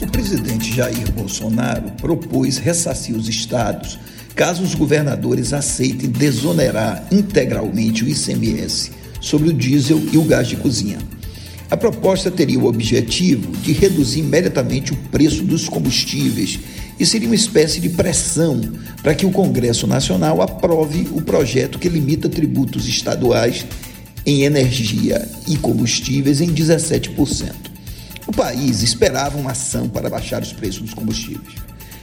O presidente Jair Bolsonaro propôs ressarcir os estados caso os governadores aceitem desonerar integralmente o ICMS sobre o diesel e o gás de cozinha. A proposta teria o objetivo de reduzir imediatamente o preço dos combustíveis e seria uma espécie de pressão para que o Congresso Nacional aprove o projeto que limita tributos estaduais em energia e combustíveis em 17%. O país esperava uma ação para baixar os preços dos combustíveis.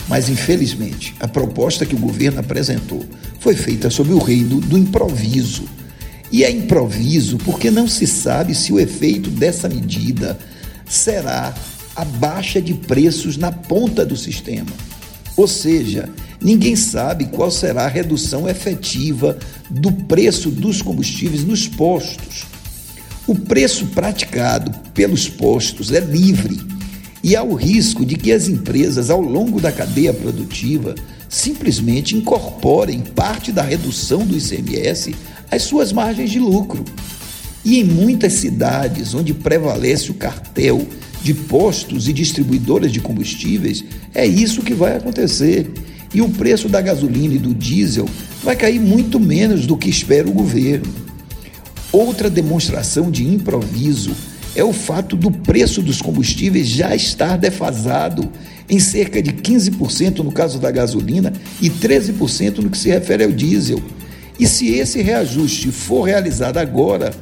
Mas, infelizmente, a proposta que o governo apresentou foi feita sob o reino do improviso. E é improviso porque não se sabe se o efeito dessa medida será a baixa de preços na ponta do sistema. Ou seja, ninguém sabe qual será a redução efetiva do preço dos combustíveis nos postos. O preço praticado pelos postos é livre e há o risco de que as empresas, ao longo da cadeia produtiva, simplesmente incorporem parte da redução do ICMS às suas margens de lucro. E em muitas cidades onde prevalece o cartel de postos e distribuidoras de combustíveis, é isso que vai acontecer. E o preço da gasolina e do diesel vai cair muito menos do que espera o governo. Outra demonstração de improviso é o fato do preço dos combustíveis já estar defasado em cerca de 15% no caso da gasolina e 13% no que se refere ao diesel. E se esse reajuste for realizado agora,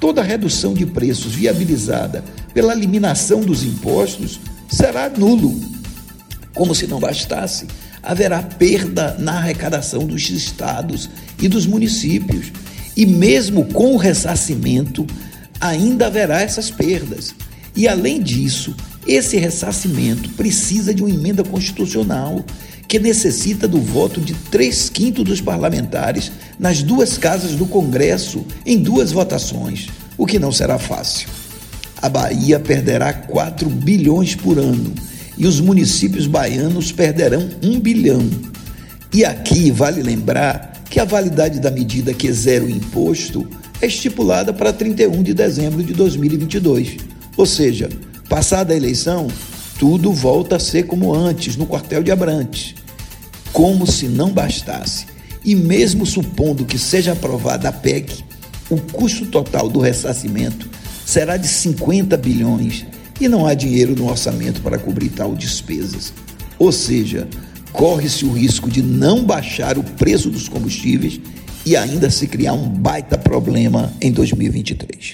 toda a redução de preços viabilizada pela eliminação dos impostos será nulo. Como se não bastasse, haverá perda na arrecadação dos estados e dos municípios e mesmo com o ressarcimento, ainda haverá essas perdas. E além disso, esse ressarcimento precisa de uma emenda constitucional que necessita do voto de três quintos dos parlamentares nas duas casas do Congresso em duas votações, o que não será fácil. A Bahia perderá 4 bilhões por ano e os municípios baianos perderão 1 bilhão. E aqui vale lembrar que a validade da medida que zera o imposto é estipulada para 31 de dezembro de 2022. Ou seja, passada a eleição, tudo volta a ser como antes, no quartel de Abrantes. Como se não bastasse. E mesmo supondo que seja aprovada a PEC, o custo total do ressarcimento será de 50 bilhões e não há dinheiro no orçamento para cobrir tal despesas. Ou seja, corre-se o risco de não baixar o preço dos combustíveis e ainda se criar um baita problema em 2023.